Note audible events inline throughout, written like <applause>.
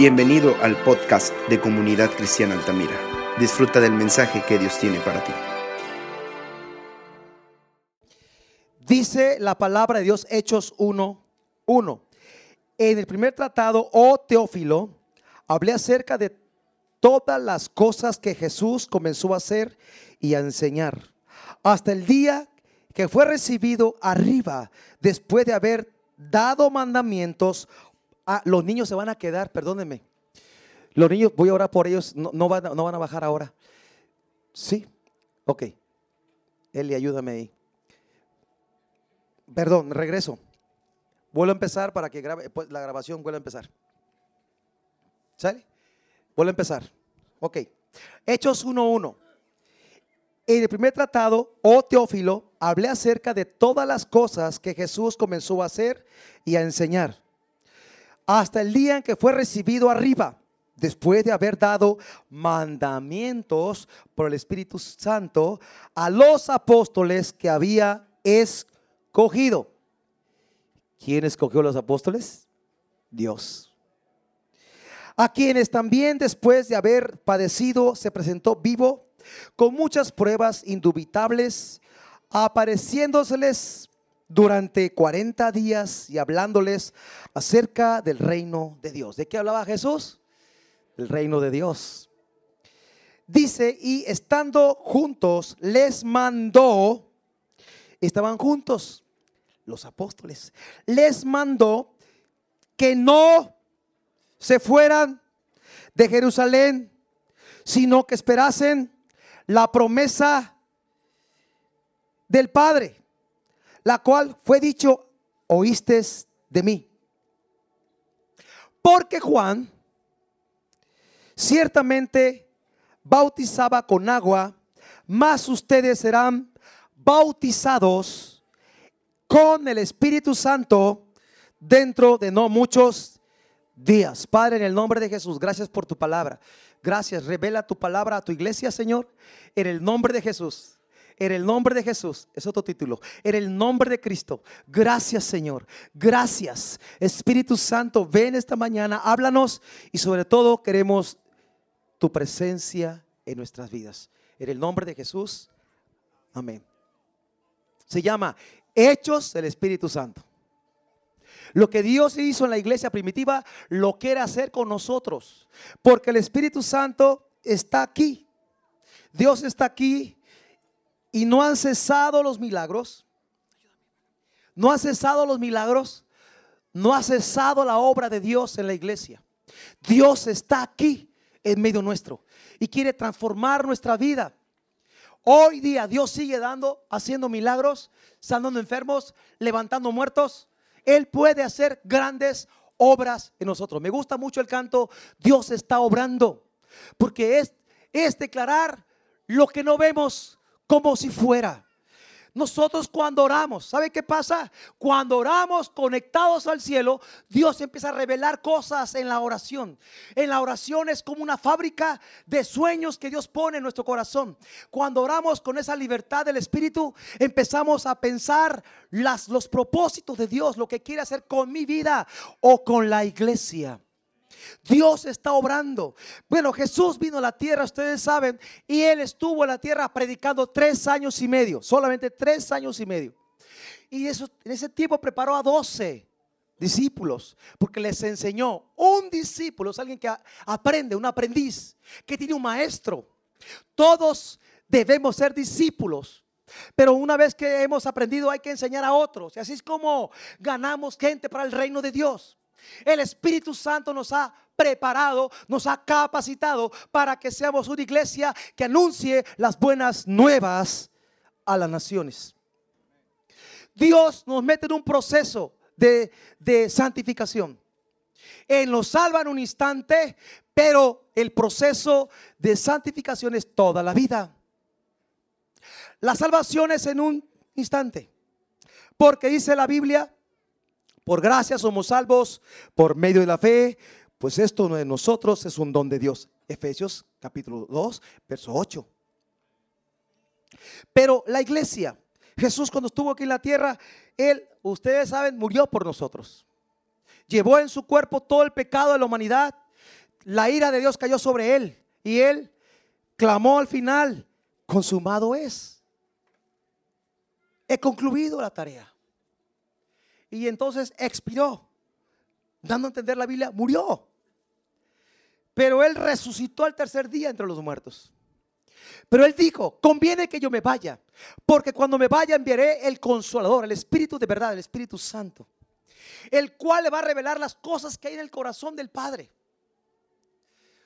Bienvenido al podcast de Comunidad Cristiana Altamira. Disfruta del mensaje que Dios tiene para ti. Dice la palabra de Dios, Hechos 1, 1. En el primer tratado, oh Teófilo, hablé acerca de todas las cosas que Jesús comenzó a hacer y a enseñar, hasta el día que fue recibido arriba, después de haber dado mandamientos Ah, los niños se van a quedar, perdónenme. Los niños, voy a orar por ellos, no, van, no van a bajar ahora. Sí, ok. Eli, ayúdame ahí. Perdón, regreso. Vuelvo a empezar para que pues, la grabación vuelva a empezar. ¿Sale? Vuelvo a empezar. Ok. Hechos 1.1. En el primer tratado, oh Teófilo, hablé acerca de todas las cosas que Jesús comenzó a hacer y a enseñar hasta el día en que fue recibido arriba, después de haber dado mandamientos por el Espíritu Santo a los apóstoles que había escogido. ¿Quién escogió a los apóstoles? Dios. A quienes también después de haber padecido se presentó vivo con muchas pruebas indubitables, apareciéndoseles durante 40 días y hablándoles acerca del reino de Dios. ¿De qué hablaba Jesús? Del reino de Dios. Dice, y estando juntos, les mandó, estaban juntos los apóstoles, les mandó que no se fueran de Jerusalén, sino que esperasen la promesa del Padre la cual fue dicho, oíste de mí. Porque Juan ciertamente bautizaba con agua, mas ustedes serán bautizados con el Espíritu Santo dentro de no muchos días. Padre, en el nombre de Jesús, gracias por tu palabra. Gracias, revela tu palabra a tu iglesia, Señor, en el nombre de Jesús. En el nombre de Jesús, es otro título. En el nombre de Cristo. Gracias Señor. Gracias. Espíritu Santo, ven esta mañana, háblanos y sobre todo queremos tu presencia en nuestras vidas. En el nombre de Jesús. Amén. Se llama Hechos del Espíritu Santo. Lo que Dios hizo en la iglesia primitiva lo quiere hacer con nosotros. Porque el Espíritu Santo está aquí. Dios está aquí y no han cesado los milagros. No ha cesado los milagros. No ha cesado la obra de Dios en la iglesia. Dios está aquí en medio nuestro y quiere transformar nuestra vida. Hoy día Dios sigue dando, haciendo milagros, sanando enfermos, levantando muertos. Él puede hacer grandes obras en nosotros. Me gusta mucho el canto, Dios está obrando, porque es, es declarar lo que no vemos como si fuera. Nosotros cuando oramos, ¿sabe qué pasa? Cuando oramos conectados al cielo, Dios empieza a revelar cosas en la oración. En la oración es como una fábrica de sueños que Dios pone en nuestro corazón. Cuando oramos con esa libertad del Espíritu, empezamos a pensar las, los propósitos de Dios, lo que quiere hacer con mi vida o con la iglesia. Dios está obrando. Bueno, Jesús vino a la tierra, ustedes saben, y él estuvo en la tierra predicando tres años y medio, solamente tres años y medio. Y eso, en ese tiempo preparó a doce discípulos, porque les enseñó. Un discípulo es alguien que aprende, un aprendiz, que tiene un maestro. Todos debemos ser discípulos. Pero una vez que hemos aprendido hay que enseñar a otros. Y así es como ganamos gente para el reino de Dios. El Espíritu Santo nos ha preparado, nos ha capacitado para que seamos una iglesia que anuncie las buenas nuevas a las naciones. Dios nos mete en un proceso de, santificación. Él nos salva en un instante, pero el proceso de santificación es toda la vida. La salvación es en un instante. Porque dice la Biblia por gracia somos salvos por medio de la fe, pues esto de nosotros, es un don de Dios. Efesios capítulo 2, verso 8. Pero la iglesia, Jesús cuando estuvo aquí en la tierra, Él, ustedes saben, murió por nosotros. Llevó en su cuerpo todo el pecado de la humanidad la ira de Dios cayó sobre él y él clamó al final, consumado es. He concluido la tarea. Y entonces expiró, dando a entender la Biblia, murió. Pero él resucitó al tercer día entre los muertos. Pero él dijo, conviene que yo me vaya, porque cuando me vaya enviaré el consolador, el Espíritu de verdad, el Espíritu Santo, el cual le va a revelar las cosas que hay en el corazón del Padre.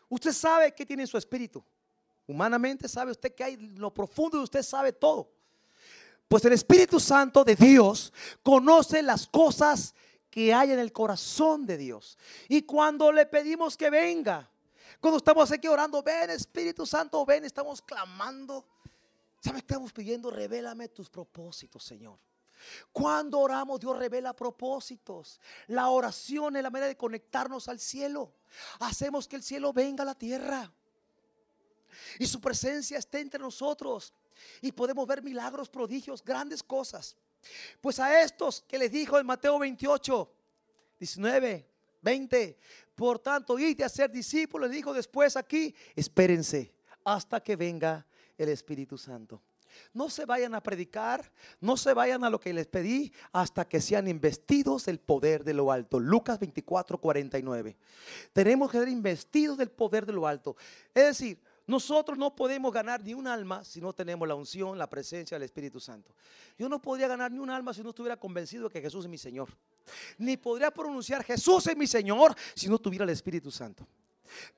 Usted sabe que tiene su espíritu. Humanamente sabe usted que hay lo profundo de usted sabe todo. Pues el Espíritu Santo de Dios conoce las cosas que hay en el corazón de Dios. Y cuando le pedimos que venga, cuando estamos aquí orando, ven Espíritu Santo, ven, estamos clamando. ¿Sabe qué estamos pidiendo? Revélame tus propósitos, Señor. Cuando oramos, Dios revela propósitos. La oración es la manera de conectarnos al cielo. Hacemos que el cielo venga a la tierra. Y su presencia esté entre nosotros. Y podemos ver milagros, prodigios, grandes cosas. Pues a estos que les dijo en Mateo 28, 19, 20, por tanto, id a ser discípulos, dijo después aquí, espérense hasta que venga el Espíritu Santo. No se vayan a predicar, no se vayan a lo que les pedí hasta que sean investidos del poder de lo alto. Lucas 24, 49. Tenemos que ser investidos del poder de lo alto. Es decir, nosotros no podemos ganar ni un alma si no tenemos la unción, la presencia del Espíritu Santo. Yo no podría ganar ni un alma si no estuviera convencido de que Jesús es mi Señor. Ni podría pronunciar Jesús es mi Señor si no tuviera el Espíritu Santo.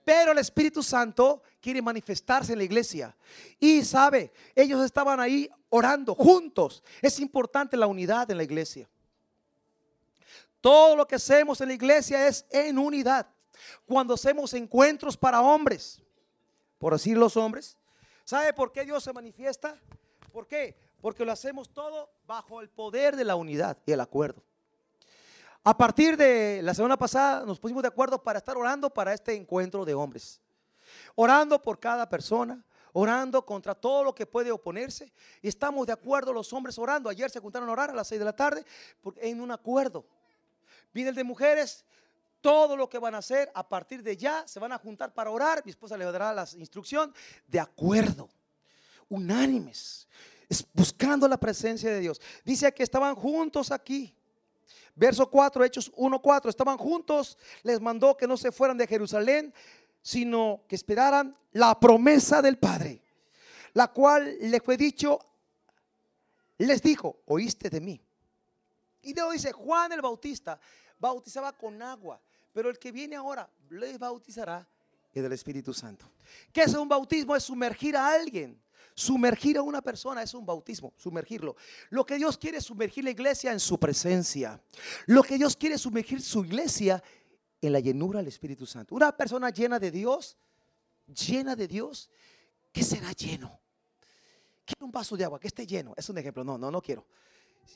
Pero el Espíritu Santo quiere manifestarse en la iglesia. Y sabe, ellos estaban ahí orando juntos. Es importante la unidad en la iglesia. Todo lo que hacemos en la iglesia es en unidad. Cuando hacemos encuentros para hombres, por decir los hombres, ¿sabe por qué Dios se manifiesta? ¿Por qué? Porque lo hacemos todo bajo el poder de la unidad y el acuerdo. A partir de la semana pasada nos pusimos de acuerdo para estar orando para este encuentro de hombres. Orando por cada persona, orando contra todo lo que puede oponerse. Y estamos de acuerdo los hombres orando. Ayer se juntaron a orar a las 6 de la tarde en un acuerdo. Viene el de mujeres, todo lo que van a hacer a partir de ya se van a juntar para orar. Mi esposa le dará la instrucción de acuerdo, unánimes, buscando la presencia de Dios. Dice que estaban juntos aquí. Verso 4, Hechos 1, 4, estaban juntos, les mandó que no se fueran de Jerusalén, sino que esperaran la promesa del Padre, la cual le fue dicho, les dijo, oíste de mí. Y luego dice, Juan el Bautista bautizaba con agua, pero el que viene ahora les bautizará en el Espíritu Santo. ¿Qué es un bautismo? Es sumergir a alguien. Sumergir a una persona es un bautismo, sumergirlo. Lo que Dios quiere es sumergir la iglesia en su presencia. Lo que Dios quiere es sumergir su iglesia en la llenura del Espíritu Santo. Una persona llena de Dios, llena de Dios, ¿qué será lleno? Quiero un vaso de agua que esté lleno. Es un ejemplo. No, no, no quiero.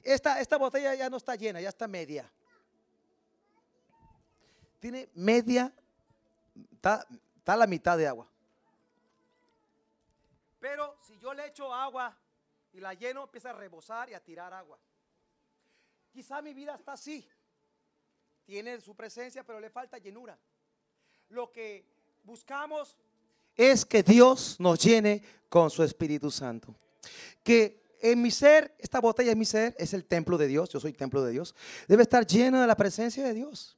Esta, esta botella ya no está llena, ya está media. Tiene media, está, la mitad de agua. Pero si yo le echo agua y la lleno, empieza a rebosar y a tirar agua. Quizá mi vida está así. Tiene su presencia, pero le falta llenura. Lo que buscamos es que Dios nos llene con su Espíritu Santo. Que en mi ser, esta botella es mi ser, es el templo de Dios, yo soy templo de Dios, debe estar lleno de la presencia de Dios.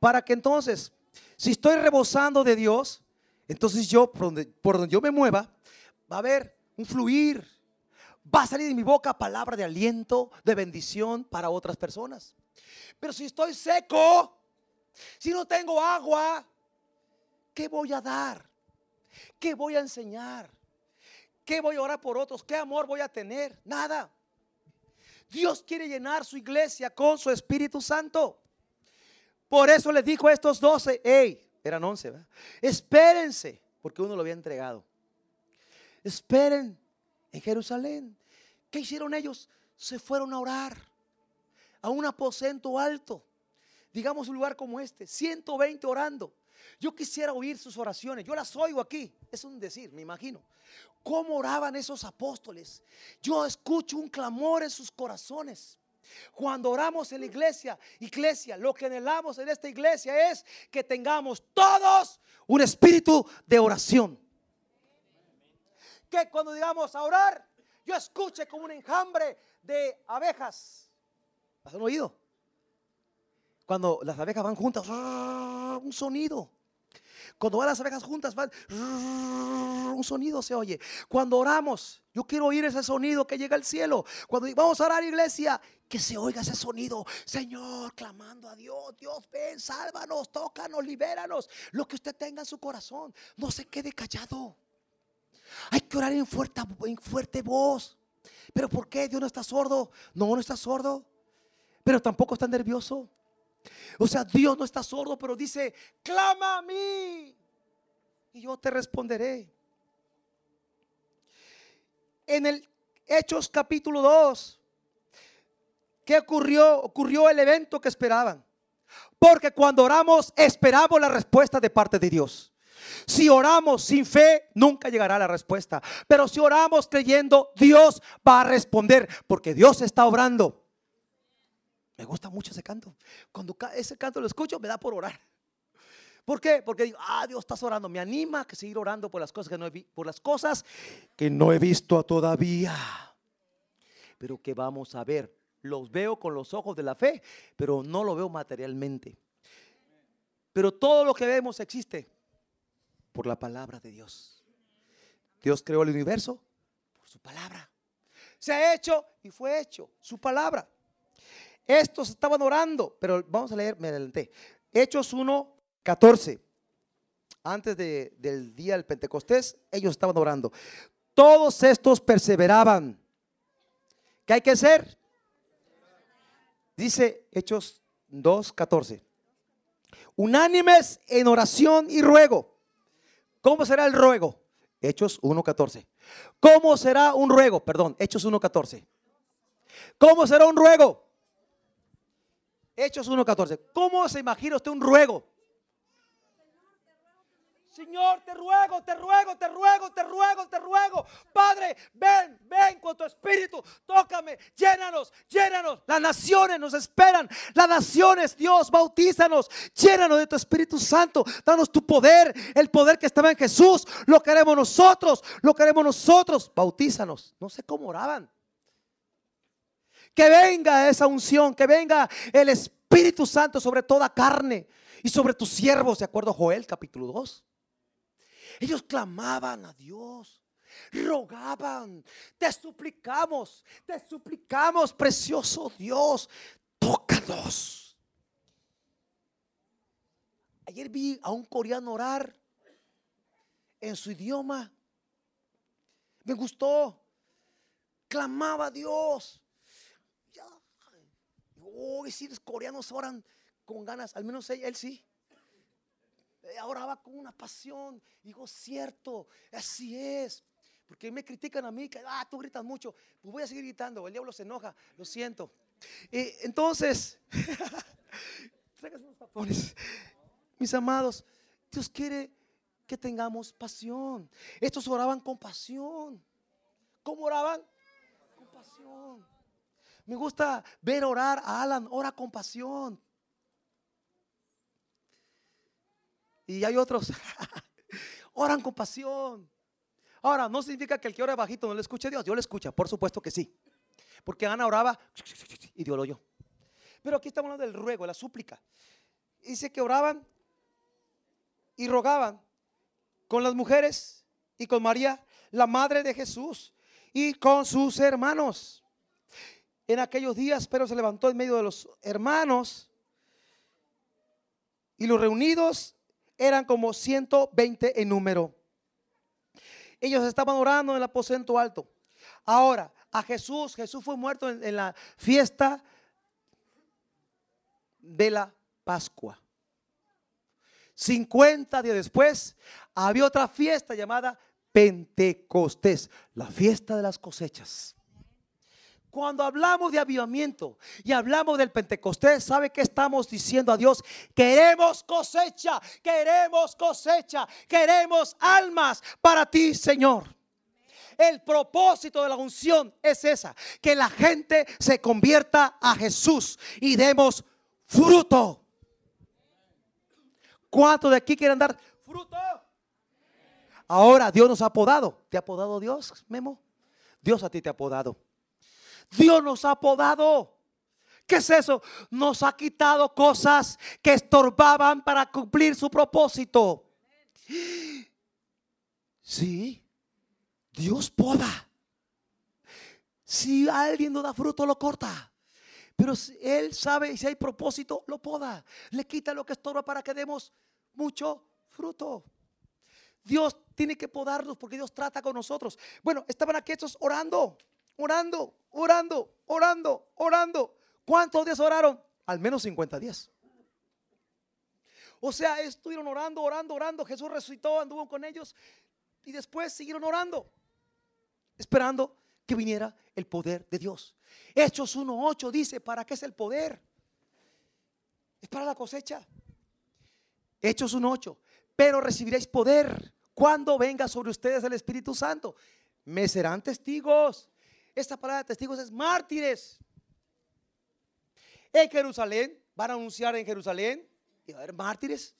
Para que entonces, si estoy rebosando de Dios, entonces yo, por donde, por donde yo me mueva, va a haber un fluir. Va a salir de mi boca palabra de aliento, de bendición para otras personas. Pero si estoy seco, si no tengo agua, ¿qué voy a dar? ¿Qué voy a enseñar? ¿Qué voy a orar por otros? ¿Qué amor voy a tener? Nada. Dios quiere llenar su iglesia con su Espíritu Santo. Por eso les dijo a estos doce, hey, eran once, espérense, porque uno lo había entregado esperen en Jerusalén. ¿Qué hicieron ellos? Se fueron a orar a un aposento alto. Digamos un lugar como este, 120 orando. Yo quisiera oír sus oraciones. Yo las oigo aquí. Es un decir, me imagino. ¿Cómo oraban esos apóstoles? Yo escucho un clamor en sus corazones. Cuando oramos en la iglesia, iglesia, lo que anhelamos en esta iglesia es que tengamos todos un espíritu de oración. Que cuando digamos a orar, yo escuche como un enjambre de abejas. ¿Has oído? Cuando las abejas van juntas, un sonido. Cuando van las abejas juntas, van, un sonido se oye. Cuando oramos, yo quiero oír ese sonido que llega al cielo. Cuando vamos a orar, iglesia, que se oiga ese sonido. Señor, clamando a Dios, Dios, ven, sálvanos, tócanos, libéranos. Lo que usted tenga en su corazón, no se quede callado. Hay que orar en fuerte, en fuerte voz. Pero ¿por qué Dios no está sordo? No, no está sordo. Pero tampoco está nervioso. O sea, Dios no está sordo, pero dice, clama a mí y yo te responderé. En el Hechos capítulo 2, ¿qué ocurrió? Ocurrió el evento que esperaban. Porque cuando oramos, esperamos la respuesta de parte de Dios. Si oramos sin fe, nunca llegará la respuesta. Pero si oramos creyendo, Dios va a responder, porque Dios está obrando. Me gusta mucho ese canto. Cuando ese canto lo escucho, me da por orar. ¿Por qué? Porque digo, ah, Dios estás orando. Me anima a seguir orando por las cosas que no he, por las cosas que no he visto todavía. Pero que vamos a ver. Los veo con los ojos de la fe, pero no lo veo materialmente. Pero todo lo que vemos existe por la palabra de Dios. Dios creó el universo por su palabra. Se ha hecho y fue hecho su palabra. Estos estaban orando, pero vamos a leer, me adelanté. Hechos 1, 14. Antes del día del Pentecostés, ellos estaban orando. Todos estos perseveraban. ¿Qué hay que hacer? Dice Hechos 2, 14. Unánimes en oración y ruego. ¿Cómo será el ruego? Hechos 1.14. ¿Cómo será un ruego? Perdón, Hechos 1.14. ¿Cómo será un ruego? Hechos 1.14. ¿Cómo se imagina usted un ruego? Señor, te ruego, te ruego, te ruego, te ruego, te ruego. Padre, ven, ven con tu espíritu. Tócame, llénanos, llénanos. Las naciones nos esperan. Las naciones, Dios, bautízanos. Llénanos de tu Espíritu Santo. Danos tu poder, el poder que estaba en Jesús. Lo queremos nosotros, lo queremos nosotros. Bautízanos. No sé cómo oraban. Que venga esa unción, que venga el Espíritu Santo sobre toda carne y sobre tus siervos, de acuerdo a Joel capítulo 2. Ellos clamaban a Dios, rogaban, te suplicamos, te suplicamos, precioso Dios, tócanos. Ayer vi a un coreano orar en su idioma. Me gustó. Clamaba a Dios. Oh, si los coreanos oran con ganas, al menos él, sí. Ahora va con una pasión. Digo, cierto, así es. Porque me critican a mí, que ah, tú gritas mucho. Pues voy a seguir gritando, el diablo se enoja, lo siento. entonces, <laughs> unos. Mis amados, Dios quiere que tengamos pasión. Estos oraban con pasión. ¿Cómo oraban? Con pasión. Me gusta ver orar a Alan, ora con pasión. Y hay otros, <laughs> oran con pasión. Ahora, no significa que el que ora bajito no le escuche a Dios. Dios le escucha, por supuesto que sí. Porque Ana oraba y Dios lo oyó. Pero aquí estamos hablando del ruego, la súplica. Dice que oraban y rogaban con las mujeres y con María, la madre de Jesús, y con sus hermanos. En aquellos días, pero se levantó en medio de los hermanos y los reunidos eran como 120 en número. Ellos estaban orando en el aposento alto. Ahora, a Jesús, Jesús fue muerto en, la fiesta de la Pascua. 50 días después, había otra fiesta llamada Pentecostés, la fiesta de las cosechas. Cuando hablamos de avivamiento y hablamos del Pentecostés, ¿sabe qué estamos diciendo a Dios? Queremos cosecha, queremos cosecha, queremos almas para ti, Señor. El propósito de la unción es esa, que la gente se convierta a Jesús y demos fruto. ¿Cuántos de aquí quieren dar fruto? Ahora Dios nos ha podado. ¿Te ha podado Dios, Memo? Dios a ti te ha podado. Dios nos ha podado. ¿Qué es eso? Nos ha quitado cosas que estorbaban para cumplir su propósito. Sí, Dios poda. Si alguien no da fruto, lo corta. Pero Él sabe si hay propósito, lo poda. Le quita lo que estorba para que demos mucho fruto. Dios tiene que podarnos porque Dios trata con nosotros. Bueno, estaban aquí estos orando, orando, orando, orando, orando. ¿Cuántos días oraron? Al menos 50 días. O sea, estuvieron orando, orando, orando. Jesús resucitó, anduvo con ellos y después siguieron orando, esperando que viniera el poder de Dios. Hechos 1.8 dice, ¿para qué es el poder? Es para la cosecha. Hechos 1.8, pero recibiréis poder cuando venga sobre ustedes el Espíritu Santo. Me serán testigos. Esta palabra de testigos es mártires. En Jerusalén, van a anunciar en Jerusalén, y va a haber mártires.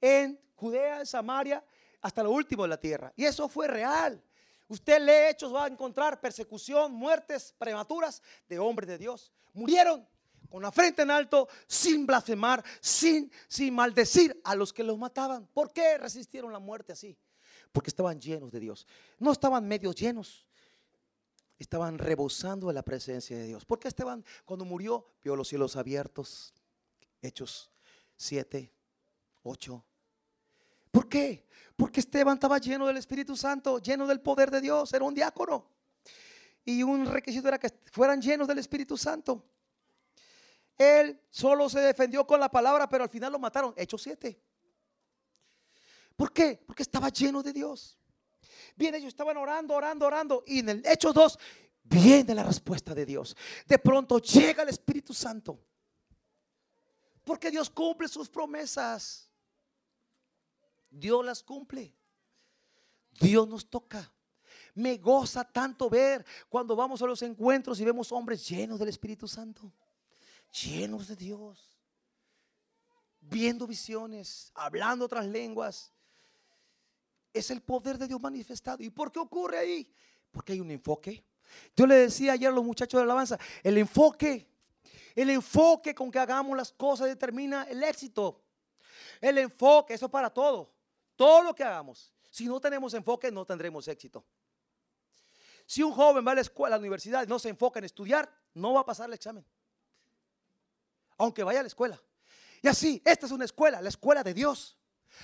En Judea, en Samaria, hasta lo último de la tierra. Y eso fue real. Usted lee hechos, va a encontrar persecución, muertes prematuras de hombres de Dios. Murieron con la frente en alto, sin blasfemar, sin, sin maldecir a los que los mataban. ¿Por qué resistieron la muerte así? Porque estaban llenos de Dios. No estaban medio llenos, estaban rebosando de la presencia de Dios. Porque Esteban cuando murió vio los cielos abiertos. Hechos 7, 8. ¿Por qué? Porque Esteban estaba lleno del Espíritu Santo, lleno del poder de Dios, era un diácono. Y un requisito era que fueran llenos del Espíritu Santo. Él solo se defendió con la palabra, pero al final lo mataron. Hechos 7. ¿Por qué? Porque estaba lleno de Dios. Bien, ellos estaban orando, orando, orando. Y en el Hechos 2 viene la respuesta de Dios. De pronto llega el Espíritu Santo. Porque Dios cumple sus promesas. Dios las cumple. Dios nos toca. Me goza tanto ver cuando vamos a los encuentros y vemos hombres llenos del Espíritu Santo. Llenos de Dios. Viendo visiones, hablando otras lenguas. Es el poder de Dios manifestado. ¿Y por qué ocurre ahí? Porque hay un enfoque. Yo le decía ayer a los muchachos de alabanza, el enfoque, el enfoque con que hagamos las cosas determina el éxito. El enfoque, eso es para todo. Todo lo que hagamos. Si no tenemos enfoque, no tendremos éxito. Si un joven va a la escuela, a la universidad y no se enfoca en estudiar, no va a pasar el examen. Aunque vaya a la escuela. Y así, esta es una escuela, la escuela de Dios.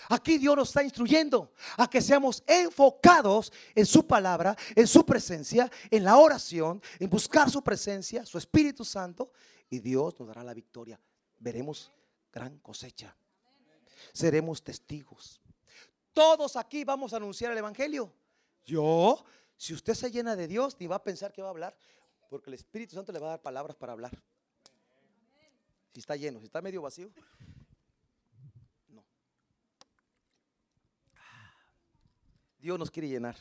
Aquí Dios nos está instruyendo a que seamos enfocados en su palabra, en su presencia, en la oración, en buscar su presencia, su Espíritu Santo, y Dios nos dará la victoria. Veremos gran cosecha. Seremos testigos. Todos aquí vamos a anunciar el Evangelio. Yo, si usted se llena de Dios, ni va a pensar que va a hablar, porque el Espíritu Santo le va a dar palabras para hablar. Si está lleno, si está medio vacío, Dios nos quiere llenar.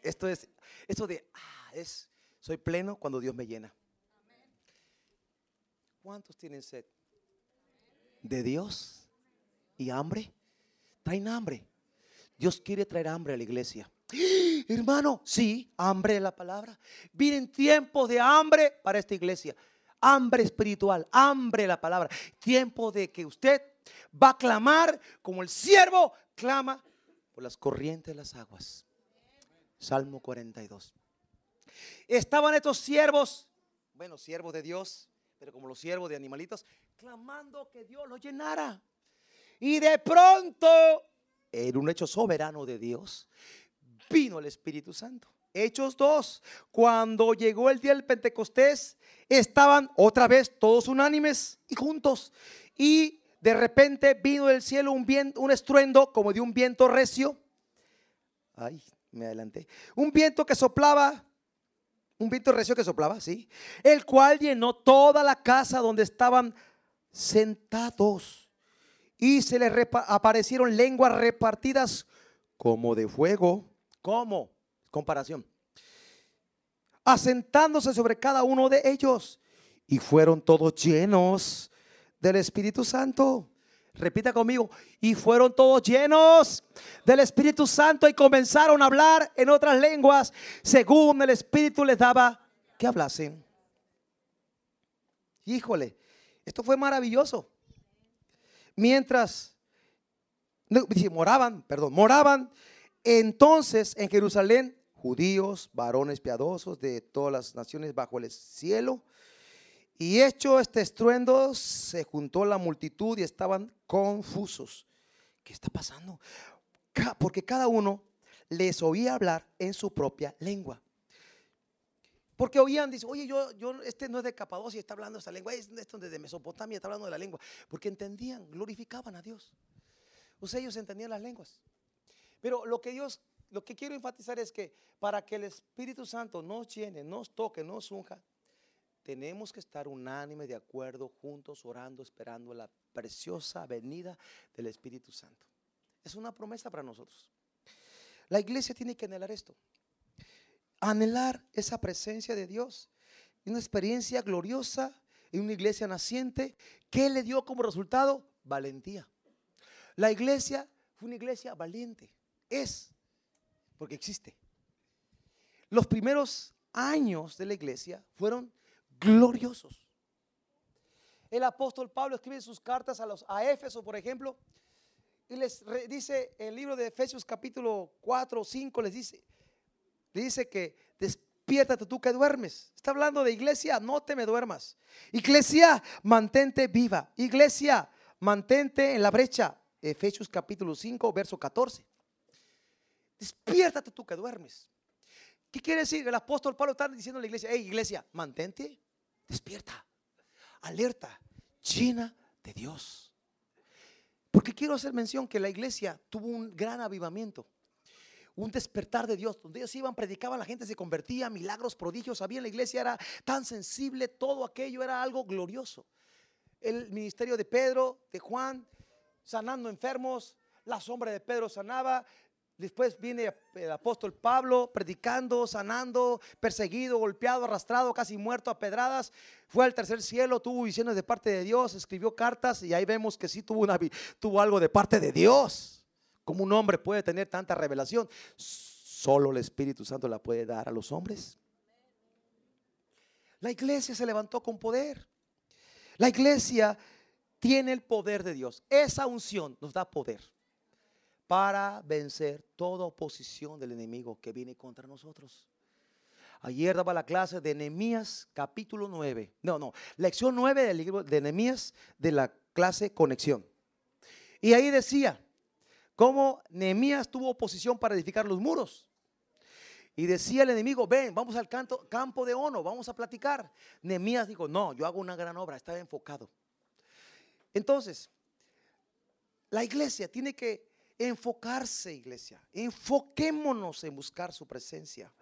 Esto es, esto de, ah, es, soy pleno cuando Dios me llena. ¿Cuántos tienen sed? De Dios y hambre. Traen hambre. Dios quiere traer hambre a la iglesia. <gasps> Hermano, sí, hambre de la palabra. Vienen tiempos de hambre para esta iglesia. Hambre espiritual, hambre de la palabra. Tiempo de que usted va a clamar como el siervo clama por las corrientes de las aguas. Salmo 42. Estaban estos siervos, bueno, siervos de Dios, pero como los siervos de animalitos, clamando que Dios los llenara. Y de pronto, en un hecho soberano de Dios, vino el Espíritu Santo. Hechos 2, cuando llegó el día del Pentecostés, estaban otra vez todos unánimes y juntos. Y de repente vino del cielo un, viento, un estruendo como de un viento recio. Ay, me adelanté. Un viento que soplaba, un viento recio que soplaba, sí. El cual llenó toda la casa donde estaban sentados. Y se les aparecieron lenguas repartidas como de fuego. ¿Cómo? Comparación. asentándose sobre cada uno de ellos. Y fueron todos llenos del Espíritu Santo. Repita conmigo, y fueron todos llenos del Espíritu Santo y comenzaron a hablar en otras lenguas según el Espíritu les daba que hablasen. Híjole, esto fue maravilloso. Mientras moraban, perdón, moraban entonces en Jerusalén judíos, varones piadosos de todas las naciones bajo el cielo. Y hecho este estruendo, se juntó la multitud y estaban confusos. ¿Qué está pasando? Porque cada uno les oía hablar en su propia lengua. Porque oían, dice, oye, yo, yo, este no es de Capadocia, está hablando esta lengua, este es de Mesopotamia, está hablando de la lengua. Porque entendían, glorificaban a Dios. O ellos entendían las lenguas. Pero lo que Dios, lo que quiero enfatizar es que para que el Espíritu Santo nos llene, nos toque, nos unja, tenemos que estar unánime, de acuerdo, juntos, orando, esperando la preciosa venida del Espíritu Santo. Es una promesa para nosotros. La iglesia tiene que anhelar esto. Anhelar esa presencia de Dios. Una experiencia gloriosa en una iglesia naciente. ¿Qué le dio como resultado? Valentía. La iglesia fue una iglesia valiente. Es, porque existe. Los primeros años de la iglesia fueron gloriosos. El apóstol Pablo escribe sus cartas a los a Éfeso, por ejemplo, y les dice el libro de Efesios capítulo 4 o 5 les dice dice que despiértate tú que duermes. Está hablando de iglesia, no te me duermas. Iglesia, mantente viva. Iglesia, mantente en la brecha. Efesios capítulo 5, verso 14. Despiértate tú que duermes. ¿Qué quiere decir? El apóstol Pablo está diciendo a la iglesia, hey iglesia, mantente despierta, alerta, llena de Dios. Porque quiero hacer mención que la iglesia tuvo un gran avivamiento, un despertar de Dios, donde ellos iban, predicaban, la gente se convertía, milagros, prodigios, había en la iglesia, era tan sensible, todo aquello era algo glorioso. El ministerio de Pedro, de Juan, sanando enfermos, la sombra de Pedro sanaba, Después viene el apóstol Pablo predicando, sanando, perseguido, golpeado, arrastrado, casi muerto a pedradas. Fue al tercer cielo, tuvo visiones de parte de Dios, escribió cartas y ahí vemos que sí tuvo, una, tuvo algo de parte de Dios. ¿Cómo un hombre puede tener tanta revelación? Solo el Espíritu Santo la puede dar a los hombres. La iglesia se levantó con poder. La iglesia tiene el poder de Dios. Esa unción nos da poder para vencer toda oposición del enemigo que viene contra nosotros. Ayer daba la clase de Nehemías capítulo 9. No, no, lección 9 del libro de Nehemías de la clase Conexión. Y ahí decía cómo Nehemías tuvo oposición para edificar los muros. Y decía el enemigo, ven, vamos al campo de Ono, vamos a platicar. Nehemías dijo, no, yo hago una gran obra, estaba enfocado. Entonces, la iglesia tiene que enfocarse, iglesia. Enfoquémonos en buscar su presencia.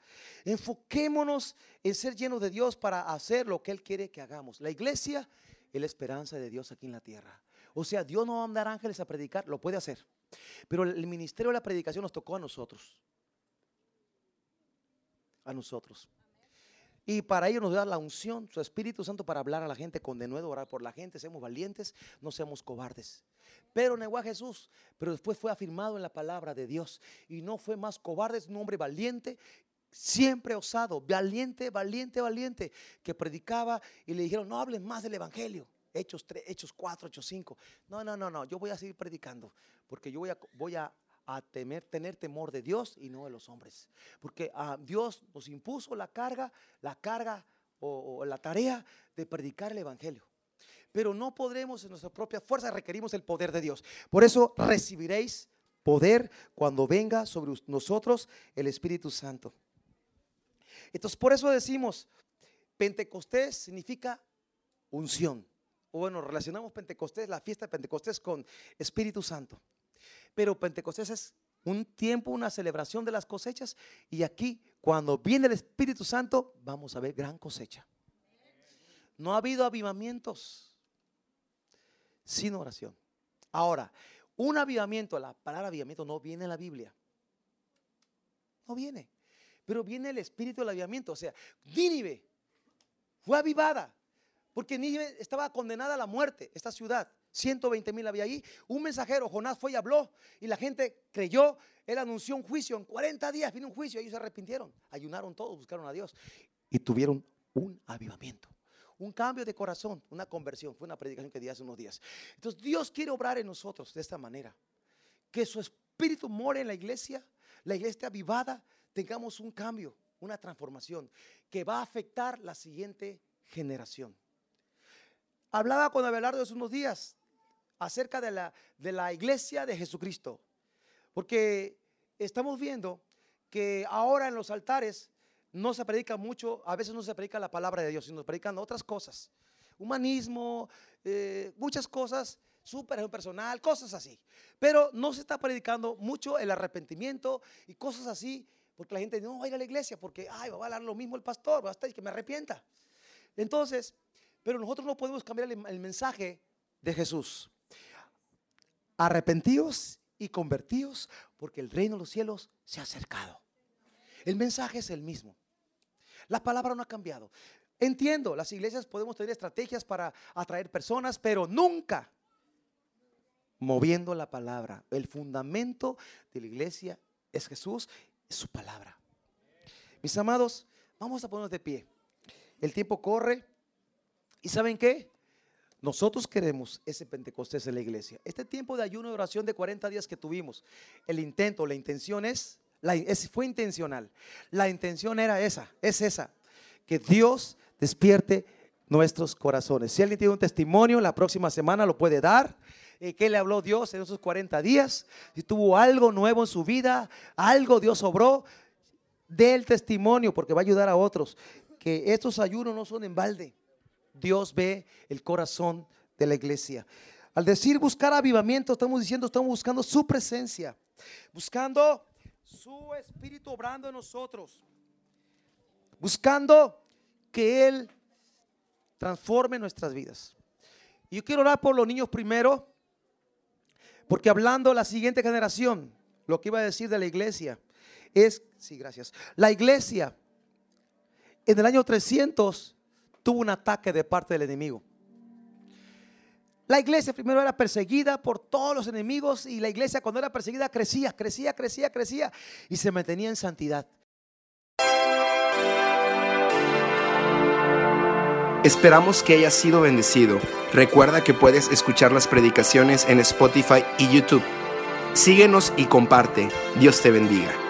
Enfoquémonos en ser llenos de Dios para hacer lo que Él quiere que hagamos. La iglesia es la esperanza de Dios aquí en la tierra. O sea, Dios no va a mandar ángeles a predicar, lo puede hacer. Pero el ministerio de la predicación nos tocó a nosotros. A nosotros. Y para ello nos da la unción, su Espíritu Santo para hablar a la gente con denuedo, orar por la gente, seamos valientes, no seamos cobardes. Pero negó a Jesús, pero después fue afirmado en la palabra de Dios y no fue más cobarde, es un hombre valiente, siempre osado, valiente, valiente, valiente, que predicaba y le dijeron, no hables más del Evangelio. Hechos 3, Hechos 4, Hechos 5. No, no, no, no, yo voy a seguir predicando porque yo voy a, voy a tener temor de Dios y no de los hombres. Porque a ah, Dios nos impuso la carga, la carga o, la tarea de predicar el Evangelio. Pero no podremos en nuestra propia fuerza, requerimos el poder de Dios. Por eso recibiréis poder cuando venga sobre nosotros el Espíritu Santo. Entonces, por eso decimos, Pentecostés significa unción. O bueno, relacionamos Pentecostés, la fiesta de Pentecostés con Espíritu Santo. Pero Pentecostés es un tiempo, una celebración de las cosechas. Y aquí, cuando viene el Espíritu Santo, vamos a ver gran cosecha. No ha habido avivamientos sin oración. Ahora, un avivamiento, la palabra avivamiento no viene en la Biblia. No viene. Pero viene el espíritu del avivamiento. O sea, Nínive fue avivada. Porque Nínive estaba condenada a la muerte, esta ciudad. 120 mil había ahí. Un mensajero, Jonás, fue y habló. Y la gente creyó. Él anunció un juicio. En 40 días vino un juicio. Ellos se arrepintieron. Ayunaron todos, buscaron a Dios. Y tuvieron un avivamiento. Un cambio de corazón, una conversión. Fue una predicación que di hace unos días. Entonces Dios quiere obrar en nosotros de esta manera. Que su espíritu more en la iglesia. La iglesia avivada. Tengamos un cambio, una transformación. Que va a afectar la siguiente generación. Hablaba con Abelardo hace unos días acerca de la, de la iglesia de Jesucristo. Porque estamos viendo que ahora en los altares no se predica mucho, a veces no se predica la palabra de Dios, sino se predican otras cosas. Humanismo, eh, muchas cosas, súper personal, cosas así. Pero no se está predicando mucho el arrepentimiento y cosas así, porque la gente no va a ir a la iglesia porque, ay, va a hablar lo mismo el pastor, va a estar que me arrepienta. Entonces, pero nosotros no podemos cambiar el, el mensaje de Jesús. Arrepentíos y convertíos porque el reino de los cielos se ha acercado. El mensaje es el mismo. La palabra no ha cambiado. Entiendo, las iglesias podemos tener estrategias para atraer personas, pero nunca moviendo la palabra. El fundamento de la iglesia es Jesús, es su palabra. Mis amados, vamos a ponernos de pie. El tiempo corre. ¿Y saben qué? Nosotros queremos ese Pentecostés en la iglesia. Este tiempo de ayuno y oración de 40 días que tuvimos, el intento, la intención es, la, fue intencional. La intención era esa, es esa, que Dios despierte nuestros corazones. Si alguien tiene un testimonio, la próxima semana lo puede dar. Eh, ¿Qué le habló Dios en esos 40 días? Si tuvo algo nuevo en su vida, algo Dios obró, del testimonio porque va a ayudar a otros. Que estos ayunos no son en balde. Dios ve el corazón de la iglesia. Al decir buscar avivamiento, estamos diciendo, estamos buscando su presencia, buscando su espíritu obrando en nosotros, buscando que Él transforme nuestras vidas. Yo quiero orar por los niños primero, porque hablando la siguiente generación, lo que iba a decir de la iglesia es, sí, gracias, la iglesia en el año 300 tuvo un ataque de parte del enemigo. La iglesia primero era perseguida por todos los enemigos y la iglesia cuando era perseguida crecía, crecía, crecía, crecía y se mantenía en santidad. Esperamos que hayas sido bendecido. Recuerda que puedes escuchar las predicaciones en Spotify y YouTube. Síguenos y comparte. Dios te bendiga.